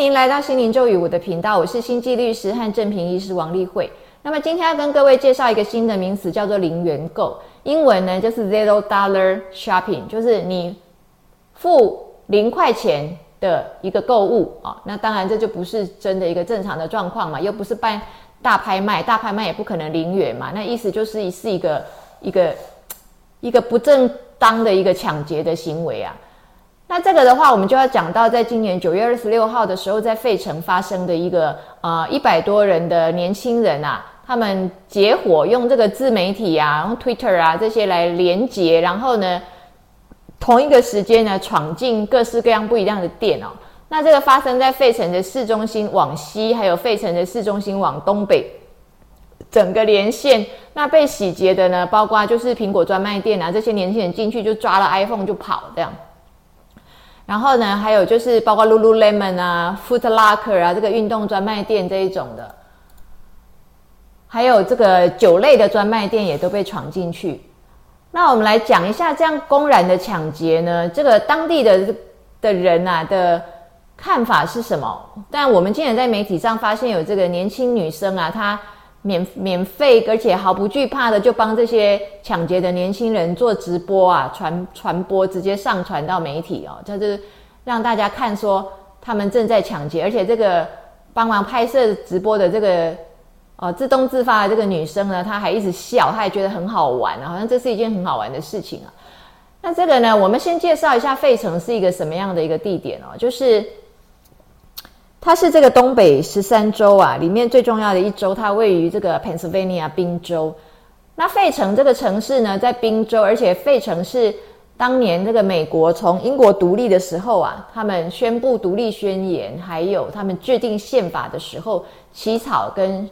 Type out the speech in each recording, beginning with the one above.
您来到心灵咒语我的频道，我是星际律师和正平医师王丽慧。那么今天要跟各位介绍一个新的名词，叫做零元购。英文呢就是 zero dollar shopping，就是你付零块钱的一个购物啊。那当然这就不是真的一个正常的状况嘛，又不是办大拍卖，大拍卖也不可能零元嘛。那意思就是是一个一个一个不正当的一个抢劫的行为啊。那这个的话，我们就要讲到，在今年九月二十六号的时候，在费城发生的一个呃一百多人的年轻人啊，他们结伙用这个自媒体啊，用 Twitter 啊这些来连接，然后呢，同一个时间呢，闯进各式各样不一样的店哦。那这个发生在费城的市中心往西，还有费城的市中心往东北，整个连线。那被洗劫的呢，包括就是苹果专卖店啊，这些年轻人进去就抓了 iPhone 就跑这样。然后呢，还有就是包括 Lululemon 啊、Foot Locker 啊，这个运动专卖店这一种的，还有这个酒类的专卖店也都被闯进去。那我们来讲一下，这样公然的抢劫呢，这个当地的的人啊的看法是什么？但我们今天在媒体上发现有这个年轻女生啊，她。免免费，而且毫不惧怕的就帮这些抢劫的年轻人做直播啊，传传播，直接上传到媒体哦，就是让大家看说他们正在抢劫，而且这个帮忙拍摄直播的这个哦自动自发的这个女生呢，她还一直笑，她还觉得很好玩，好像这是一件很好玩的事情啊。那这个呢，我们先介绍一下费城是一个什么样的一个地点哦，就是。它是这个东北十三州啊，里面最重要的一州，它位于这个 Pennsylvania 宾州。那费城这个城市呢，在宾州，而且费城是当年这个美国从英国独立的时候啊，他们宣布独立宣言，还有他们制定宪法的时候起草跟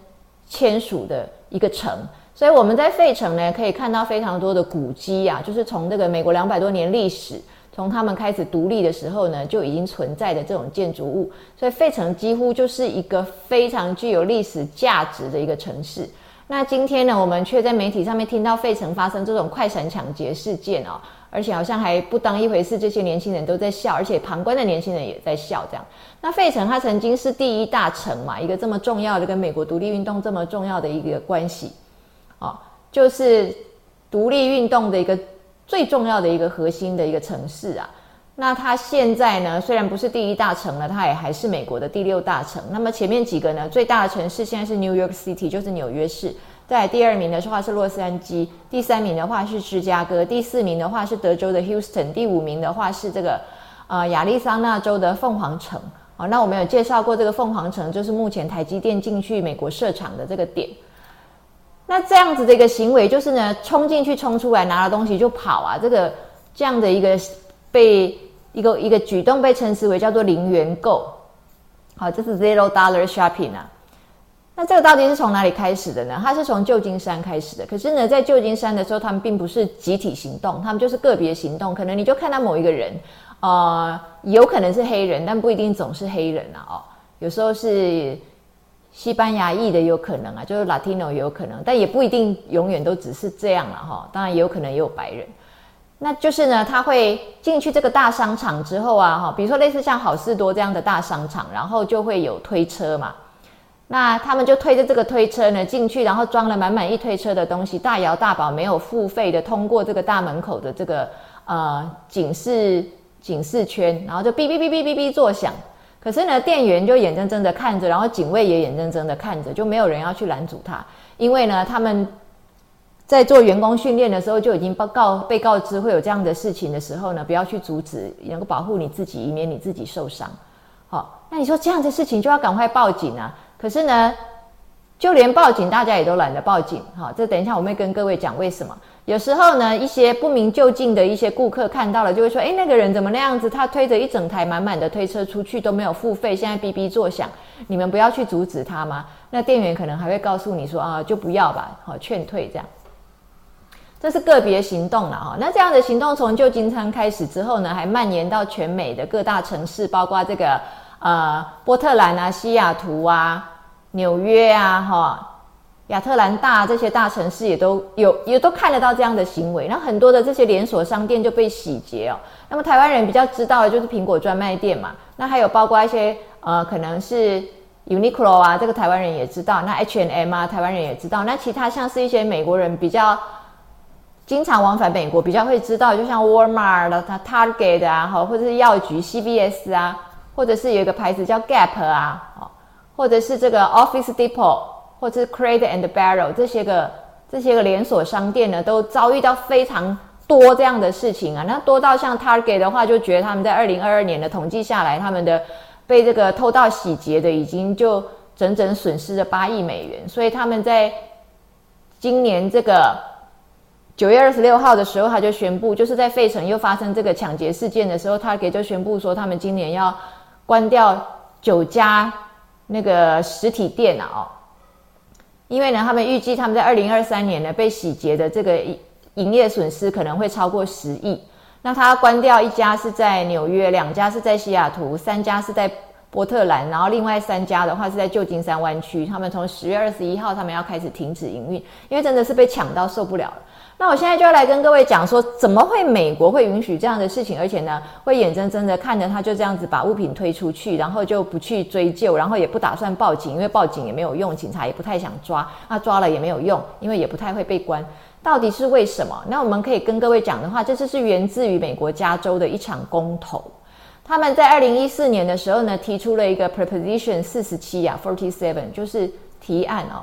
签署的一个城。所以我们在费城呢，可以看到非常多的古迹啊，就是从这个美国两百多年历史。从他们开始独立的时候呢，就已经存在的这种建筑物，所以费城几乎就是一个非常具有历史价值的一个城市。那今天呢，我们却在媒体上面听到费城发生这种快闪抢劫事件哦，而且好像还不当一回事，这些年轻人都在笑，而且旁观的年轻人也在笑。这样，那费城它曾经是第一大城嘛，一个这么重要的跟美国独立运动这么重要的一个关系，哦，就是独立运动的一个。最重要的一个核心的一个城市啊，那它现在呢，虽然不是第一大城了，它也还是美国的第六大城。那么前面几个呢，最大的城市现在是 New York City，就是纽约市。在第二名的话是洛杉矶，第三名的话是芝加哥，第四名的话是德州的 Houston，第五名的话是这个呃亚利桑那州的凤凰城。好，那我们有介绍过这个凤凰城，就是目前台积电进去美国设厂的这个点。那这样子的一个行为，就是呢，冲进去、冲出来，拿了东西就跑啊！这个这样的一个被一个一个举动被称之为叫做零元购，好，这是 zero dollar shopping 啊。那这个到底是从哪里开始的呢？它是从旧金山开始的。可是呢，在旧金山的时候，他们并不是集体行动，他们就是个别行动。可能你就看到某一个人，呃，有可能是黑人，但不一定总是黑人啊。哦，有时候是。西班牙裔的有可能啊，就是 Latino 也有可能，但也不一定永远都只是这样了哈。当然也有可能也有白人。那就是呢，他会进去这个大商场之后啊，哈，比如说类似像好事多这样的大商场，然后就会有推车嘛。那他们就推着这个推车呢进去，然后装了满满一推车的东西，大摇大摆没有付费的通过这个大门口的这个呃警示警示圈，然后就哔哔哔哔哔哔作响。可是呢，店员就眼睁睁的看着，然后警卫也眼睁睁的看着，就没有人要去拦阻他，因为呢，他们在做员工训练的时候就已经报告被告知会有这样的事情的时候呢，不要去阻止，能够保护你自己，以免你自己受伤。好，那你说这样的事情就要赶快报警啊？可是呢，就连报警大家也都懒得报警。哈，这等一下我会跟各位讲为什么。有时候呢，一些不明就近的一些顾客看到了，就会说：“哎，那个人怎么那样子？他推着一整台满满的推车出去都没有付费，现在哔哔作响，你们不要去阻止他吗？”那店员可能还会告诉你说：“啊，就不要吧，好劝退这样。”这是个别行动了哈。那这样的行动从旧金山开始之后呢，还蔓延到全美的各大城市，包括这个呃波特兰啊、西雅图啊、纽约啊，哈。亚特兰大这些大城市也都有，也都看得到这样的行为。那很多的这些连锁商店就被洗劫哦。那么台湾人比较知道的就是苹果专卖店嘛。那还有包括一些呃，可能是 Uniqlo 啊，这个台湾人也知道。那 H and M 啊，台湾人也知道。那其他像是一些美国人比较经常往返美国，比较会知道，就像 Walmart、它 Target 啊，哈，或者是药局 CVS 啊，或者是有一个牌子叫 Gap 啊，哦，或者是这个 Office Depot，或者是 Crate and Barrel 这些个这些个连锁商店呢，都遭遇到非常。多这样的事情啊，那多到像 Target 的话，就觉得他们在二零二二年的统计下来，他们的被这个偷盗洗劫的已经就整整损失了八亿美元。所以他们在今年这个九月二十六号的时候，他就宣布，就是在费城又发生这个抢劫事件的时候，Target 就宣布说，他们今年要关掉九家那个实体店了因为呢，他们预计他们在二零二三年呢被洗劫的这个。营业损失可能会超过十亿。那他关掉一家是在纽约，两家是在西雅图，三家是在波特兰，然后另外三家的话是在旧金山湾区。他们从十月二十一号，他们要开始停止营运，因为真的是被抢到受不了了。那我现在就要来跟各位讲说，怎么会美国会允许这样的事情，而且呢，会眼睁睁的看着他就这样子把物品推出去，然后就不去追究，然后也不打算报警，因为报警也没有用，警察也不太想抓，那抓了也没有用，因为也不太会被关。到底是为什么？那我们可以跟各位讲的话，这次是源自于美国加州的一场公投。他们在二零一四年的时候呢，提出了一个 proposition 四十七呀，forty seven，就是提案哦。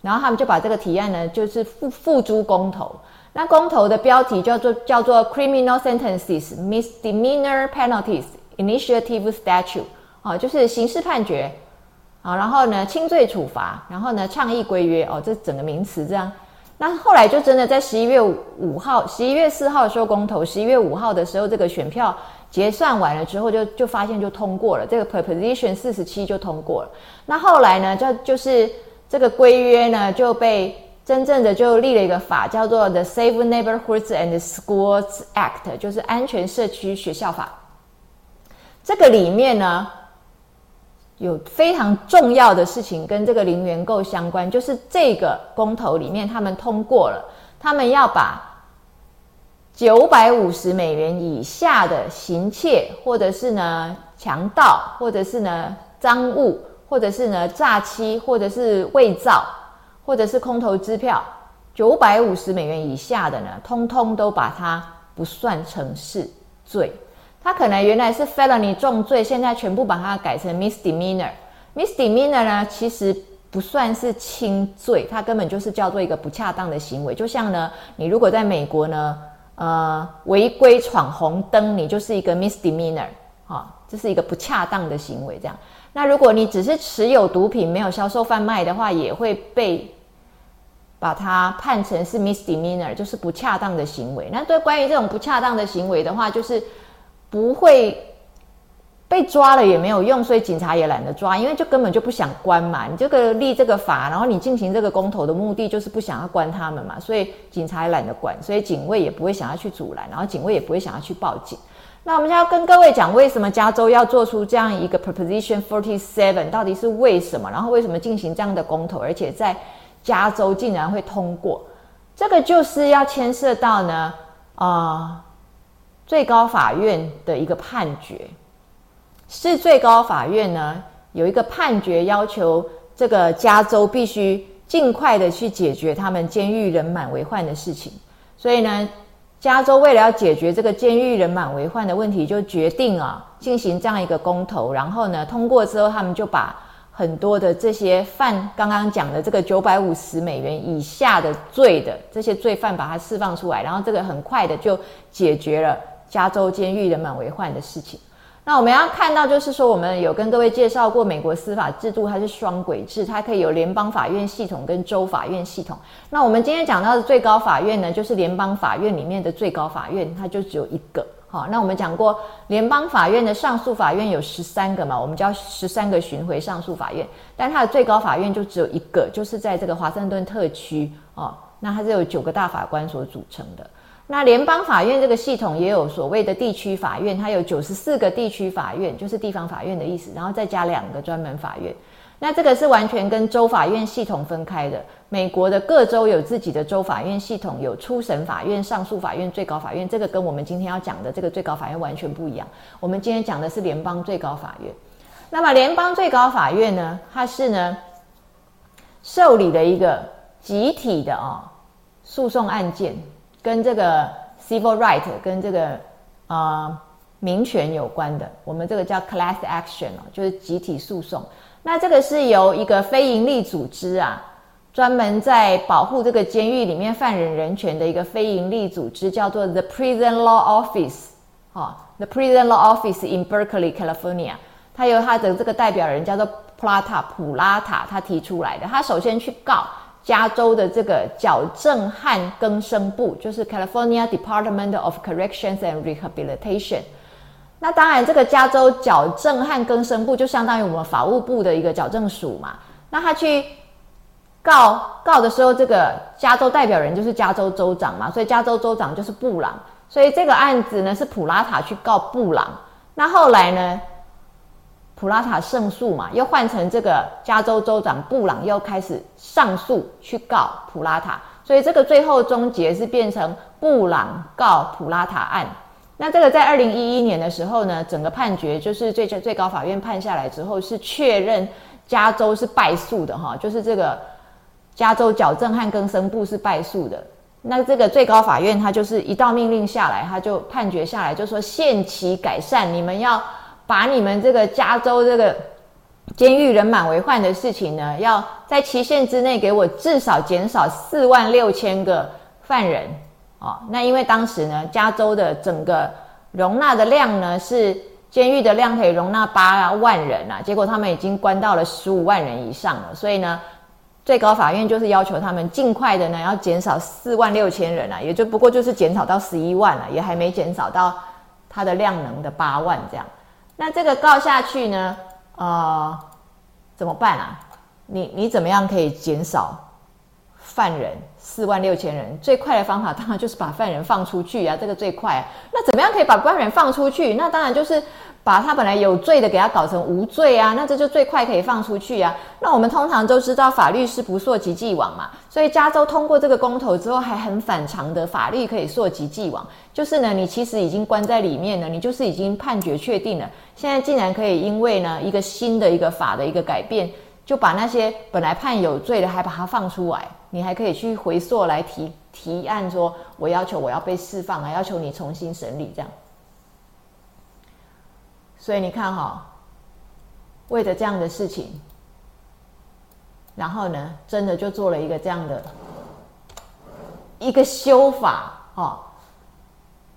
然后他们就把这个提案呢，就是付付诸公投。那公投的标题叫做叫做 criminal sentences misdemeanor penalties initiative statute，啊，就是刑事判决啊，然后呢轻罪处罚，然后呢倡议规约哦，这整个名词这样。那后来就真的在十一月五号、十一月四号的时候公投，十一月五号的时候这个选票结算完了之后，就就发现就通过了，这个 proposition 四十七就通过了。那后来呢，就就是这个规约呢就被真正的就立了一个法，叫做 The Safe Neighborhoods and Schools Act，就是安全社区学校法。这个里面呢。有非常重要的事情跟这个零元购相关，就是这个公投里面他们通过了，他们要把九百五十美元以下的行窃，或者是呢强盗，或者是呢赃物，或者是呢诈欺，或者是伪造，或者是空头支票，九百五十美元以下的呢，通通都把它不算成是罪。他可能原来是 felony 重罪，现在全部把它改成 misdemeanor。misdemeanor 呢，其实不算是轻罪，它根本就是叫做一个不恰当的行为。就像呢，你如果在美国呢，呃，违规闯红灯，你就是一个 misdemeanor，啊，这是一个不恰当的行为。这样，那如果你只是持有毒品，没有销售贩卖的话，也会被把它判成是 misdemeanor，就是不恰当的行为。那对关于这种不恰当的行为的话，就是。不会被抓了也没有用，所以警察也懒得抓，因为就根本就不想关嘛。你这个立这个法，然后你进行这个公投的目的就是不想要关他们嘛，所以警察也懒得管，所以警卫也不会想要去阻拦，然后警卫也不会想要去报警。那我们现在要跟各位讲，为什么加州要做出这样一个 proposition forty seven，到底是为什么？然后为什么进行这样的公投，而且在加州竟然会通过？这个就是要牵涉到呢，啊。最高法院的一个判决，是最高法院呢有一个判决要求这个加州必须尽快的去解决他们监狱人满为患的事情，所以呢，加州为了要解决这个监狱人满为患的问题，就决定啊进行这样一个公投，然后呢通过之后，他们就把很多的这些犯刚刚讲的这个九百五十美元以下的罪的这些罪犯把他释放出来，然后这个很快的就解决了。加州监狱人满为患的事情，那我们要看到，就是说，我们有跟各位介绍过，美国司法制度它是双轨制，它可以有联邦法院系统跟州法院系统。那我们今天讲到的最高法院呢，就是联邦法院里面的最高法院，它就只有一个。好，那我们讲过，联邦法院的上诉法院有十三个嘛，我们叫十三个巡回上诉法院，但它的最高法院就只有一个，就是在这个华盛顿特区哦，那它是有九个大法官所组成的。那联邦法院这个系统也有所谓的地区法院，它有九十四个地区法院，就是地方法院的意思，然后再加两个专门法院。那这个是完全跟州法院系统分开的。美国的各州有自己的州法院系统，有初审法院、上诉法院、最高法院，这个跟我们今天要讲的这个最高法院完全不一样。我们今天讲的是联邦最高法院。那么联邦最高法院呢，它是呢受理的一个集体的哦诉讼案件，跟这个 civil right 跟这个呃民权有关的，我们这个叫 class action 哦，就是集体诉讼。那这个是由一个非营利组织啊，专门在保护这个监狱里面犯人人权的一个非营利组织，叫做 The Prison Law Office，哈，The Prison Law Office in Berkeley, California。他由他的这个代表人叫做普拉塔普拉塔，他提出来的。他首先去告加州的这个矫正和更生部，就是 California Department of Corrections and Rehabilitation。那当然，这个加州矫正和更生部就相当于我们法务部的一个矫正署嘛。那他去告告的时候，这个加州代表人就是加州州长嘛，所以加州州长就是布朗。所以这个案子呢是普拉塔去告布朗。那后来呢？普拉塔胜诉嘛，又换成这个加州州长布朗又开始上诉去告普拉塔，所以这个最后终结是变成布朗告普拉塔案。那这个在二零一一年的时候呢，整个判决就是最最高法院判下来之后是确认加州是败诉的哈，就是这个加州矫正和更生部是败诉的。那这个最高法院他就是一道命令下来，他就判决下来就说限期改善，你们要。把你们这个加州这个监狱人满为患的事情呢，要在期限之内给我至少减少四万六千个犯人哦。那因为当时呢，加州的整个容纳的量呢是监狱的量可以容纳八万人啊，结果他们已经关到了十五万人以上了，所以呢，最高法院就是要求他们尽快的呢要减少四万六千人啊，也就不过就是减少到十一万了，也还没减少到它的量能的八万这样。那这个告下去呢？呃，怎么办啊？你你怎么样可以减少犯人四万六千人？最快的方法 当然就是把犯人放出去啊，这个最快。那怎么样可以把犯人放出去？那当然就是。把他本来有罪的给他搞成无罪啊，那这就最快可以放出去啊。那我们通常都知道法律是不溯及既往嘛，所以加州通过这个公投之后还很反常的法律可以溯及既往，就是呢，你其实已经关在里面了，你就是已经判决确定了，现在竟然可以因为呢一个新的一个法的一个改变，就把那些本来判有罪的还把它放出来，你还可以去回溯来提提案说，我要求我要被释放啊，要求你重新审理这样。所以你看哈，为了这样的事情，然后呢，真的就做了一个这样的一个修法哦，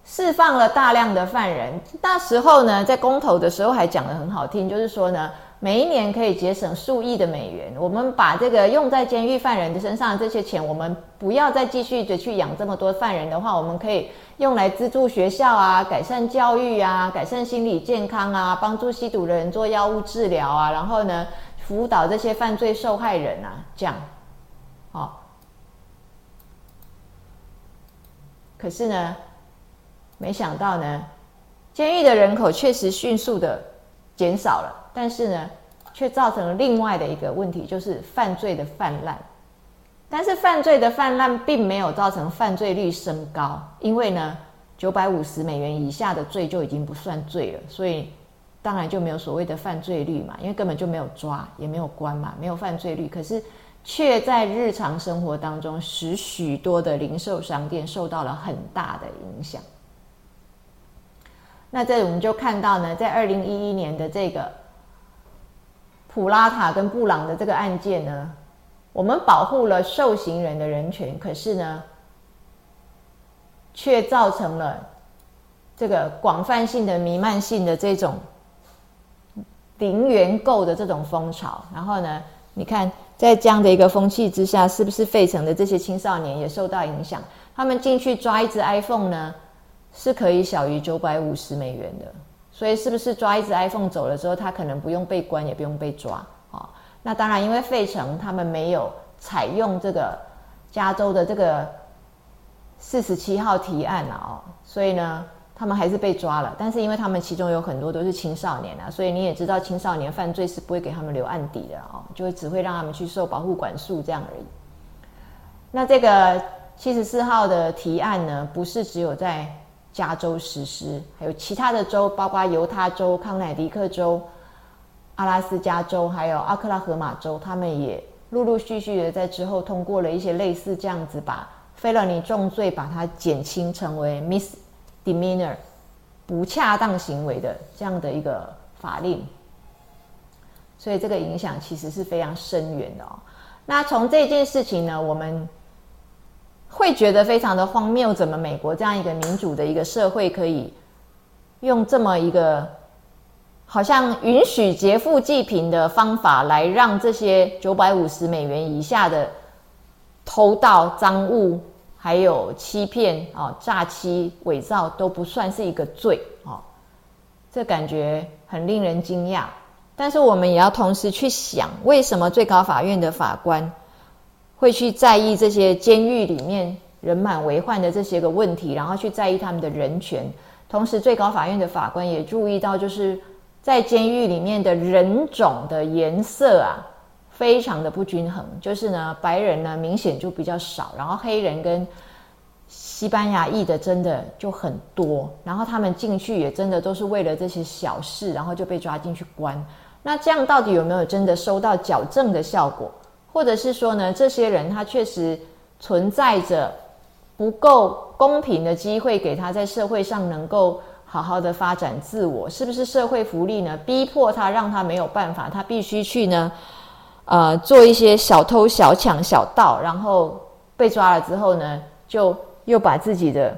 释放了大量的犯人。那时候呢，在公投的时候还讲的很好听，就是说呢。每一年可以节省数亿的美元。我们把这个用在监狱犯人的身上这些钱，我们不要再继续的去养这么多犯人的话，我们可以用来资助学校啊，改善教育啊，改善心理健康啊，帮助吸毒的人做药物治疗啊，然后呢，辅导这些犯罪受害人啊，这样，好。可是呢，没想到呢，监狱的人口确实迅速的减少了。但是呢，却造成了另外的一个问题，就是犯罪的泛滥。但是犯罪的泛滥并没有造成犯罪率升高，因为呢，九百五十美元以下的罪就已经不算罪了，所以当然就没有所谓的犯罪率嘛，因为根本就没有抓，也没有关嘛，没有犯罪率。可是却在日常生活当中，使许多的零售商店受到了很大的影响。那这我们就看到呢，在二零一一年的这个。普拉塔跟布朗的这个案件呢，我们保护了受刑人的人权，可是呢，却造成了这个广泛性的弥漫性的这种零元购的这种风潮。然后呢，你看在这样的一个风气之下，是不是费城的这些青少年也受到影响？他们进去抓一只 iPhone 呢，是可以小于九百五十美元的。所以是不是抓一只 iPhone 走了之后，他可能不用被关，也不用被抓啊？那当然，因为费城他们没有采用这个加州的这个四十七号提案了哦，所以呢，他们还是被抓了。但是因为他们其中有很多都是青少年啊，所以你也知道，青少年犯罪是不会给他们留案底的哦，就会只会让他们去受保护管束这样而已。那这个七十四号的提案呢，不是只有在。加州实施，还有其他的州，包括犹他州、康乃狄克州、阿拉斯加州还有阿克拉荷马州，他们也陆陆续续的在之后通过了一些类似这样子，把菲勒尼重罪把它减轻成为 misdemeanor 不恰当行为的这样的一个法令。所以这个影响其实是非常深远的哦。那从这件事情呢，我们会觉得非常的荒谬，怎么美国这样一个民主的一个社会，可以用这么一个好像允许劫富济贫的方法，来让这些九百五十美元以下的偷盗赃物，还有欺骗啊、诈欺、伪造都不算是一个罪啊？这感觉很令人惊讶。但是我们也要同时去想，为什么最高法院的法官会去在意这些监狱里面人满为患的这些个问题，然后去在意他们的人权。同时，最高法院的法官也注意到，就是在监狱里面的人种的颜色啊，非常的不均衡。就是呢，白人呢明显就比较少，然后黑人跟西班牙裔的真的就很多。然后他们进去也真的都是为了这些小事，然后就被抓进去关。那这样到底有没有真的收到矫正的效果，或者是说呢，这些人他确实存在着不够公平的机会给他在社会上能够好好的发展自我，是不是社会福利呢？逼迫他让他没有办法，他必须去呢，呃，做一些小偷小抢小盗，然后被抓了之后呢，就又把自己的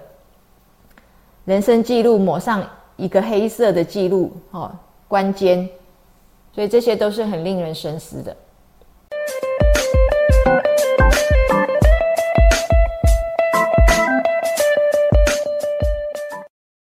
人生记录抹上一个黑色的记录，哦，关监。所以这些都是很令人深思的。